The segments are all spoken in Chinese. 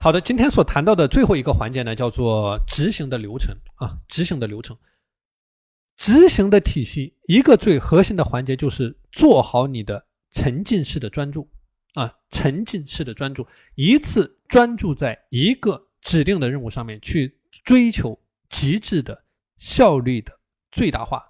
好的，今天所谈到的最后一个环节呢，叫做执行的流程啊，执行的流程，执行的体系，一个最核心的环节就是做好你的沉浸式的专注啊，沉浸式的专注，一次专注在一个指定的任务上面去追求极致的效率的最大化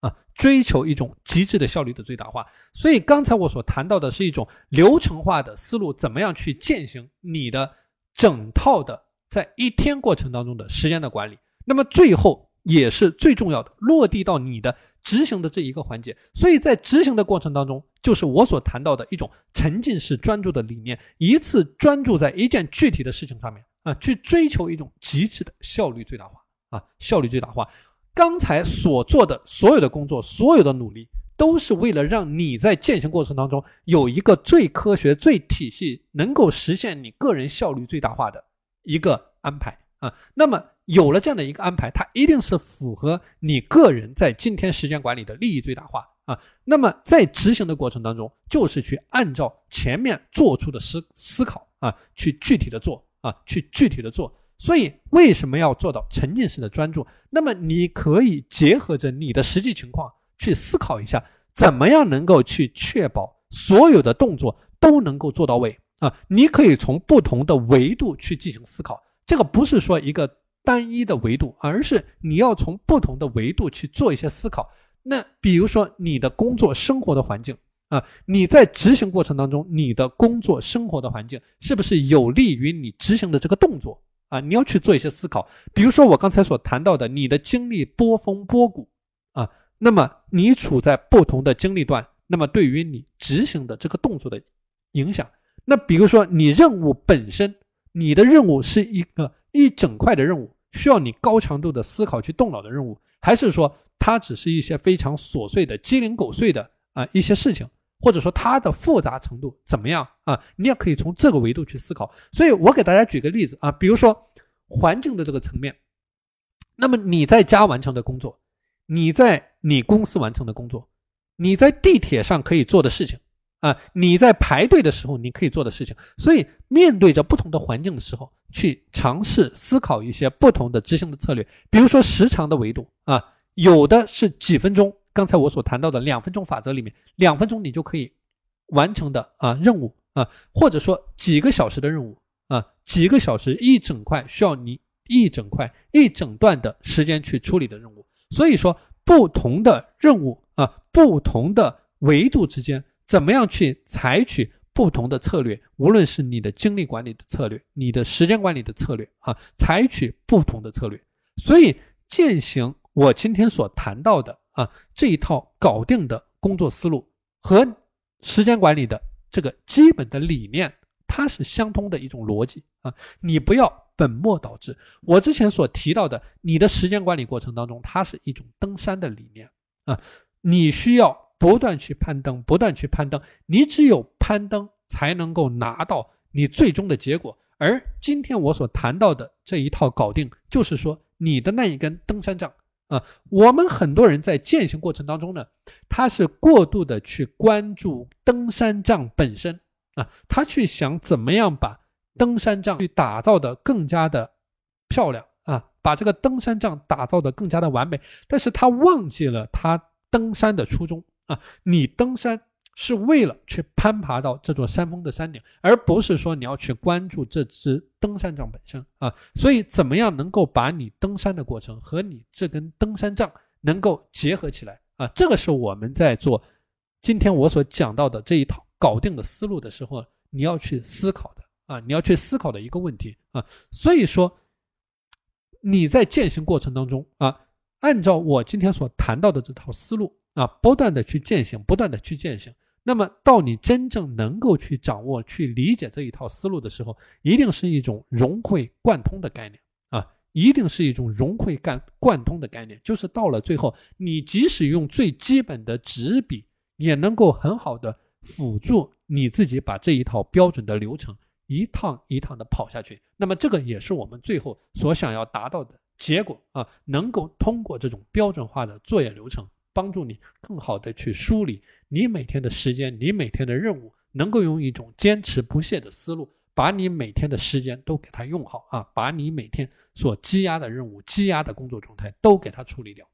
啊，追求一种极致的效率的最大化。所以刚才我所谈到的是一种流程化的思路，怎么样去践行你的。整套的在一天过程当中的时间的管理，那么最后也是最重要的落地到你的执行的这一个环节。所以在执行的过程当中，就是我所谈到的一种沉浸式专注的理念，一次专注在一件具体的事情上面啊，去追求一种极致的效率最大化啊，效率最大化。刚才所做的所有的工作，所有的努力。都是为了让你在践行过程当中有一个最科学、最体系，能够实现你个人效率最大化的一个安排啊。那么有了这样的一个安排，它一定是符合你个人在今天时间管理的利益最大化啊。那么在执行的过程当中，就是去按照前面做出的思思考啊，去具体的做啊，去具体的做。所以为什么要做到沉浸式的专注？那么你可以结合着你的实际情况。去思考一下，怎么样能够去确保所有的动作都能够做到位啊？你可以从不同的维度去进行思考，这个不是说一个单一的维度，而是你要从不同的维度去做一些思考。那比如说你的工作生活的环境啊，你在执行过程当中，你的工作生活的环境是不是有利于你执行的这个动作啊？你要去做一些思考。比如说我刚才所谈到的，你的经历波峰波谷啊。那么你处在不同的经历段，那么对于你执行的这个动作的影响，那比如说你任务本身，你的任务是一个一整块的任务，需要你高强度的思考去动脑的任务，还是说它只是一些非常琐碎的鸡零狗碎的啊一些事情，或者说它的复杂程度怎么样啊？你也可以从这个维度去思考。所以我给大家举个例子啊，比如说环境的这个层面，那么你在家完成的工作。你在你公司完成的工作，你在地铁上可以做的事情啊，你在排队的时候你可以做的事情，所以面对着不同的环境的时候，去尝试思考一些不同的执行的策略，比如说时长的维度啊，有的是几分钟，刚才我所谈到的两分钟法则里面，两分钟你就可以完成的啊任务啊，或者说几个小时的任务啊，几个小时一整块需要你一整块一整段的时间去处理的任务。所以说，不同的任务啊，不同的维度之间，怎么样去采取不同的策略？无论是你的精力管理的策略，你的时间管理的策略啊，采取不同的策略。所以，践行我今天所谈到的啊这一套搞定的工作思路和时间管理的这个基本的理念，它是相通的一种逻辑啊。你不要。本末倒置。我之前所提到的，你的时间管理过程当中，它是一种登山的理念啊，你需要不断去攀登，不断去攀登，你只有攀登才能够拿到你最终的结果。而今天我所谈到的这一套搞定，就是说你的那一根登山杖啊。我们很多人在践行过程当中呢，他是过度的去关注登山杖本身啊，他去想怎么样把。登山杖去打造的更加的漂亮啊，把这个登山杖打造的更加的完美，但是他忘记了他登山的初衷啊，你登山是为了去攀爬到这座山峰的山顶，而不是说你要去关注这支登山杖本身啊，所以怎么样能够把你登山的过程和你这根登山杖能够结合起来啊，这个是我们在做今天我所讲到的这一套搞定的思路的时候，你要去思考的。啊，你要去思考的一个问题啊，所以说你在践行过程当中啊，按照我今天所谈到的这套思路啊，不断的去践行，不断的去践行，那么到你真正能够去掌握、去理解这一套思路的时候，一定是一种融会贯通的概念啊，一定是一种融会贯贯通的概念，就是到了最后，你即使用最基本的纸笔，也能够很好的辅助你自己把这一套标准的流程。一趟一趟的跑下去，那么这个也是我们最后所想要达到的结果啊！能够通过这种标准化的作业流程，帮助你更好的去梳理你每天的时间，你每天的任务，能够用一种坚持不懈的思路，把你每天的时间都给它用好啊，把你每天所积压的任务、积压的工作状态都给它处理掉。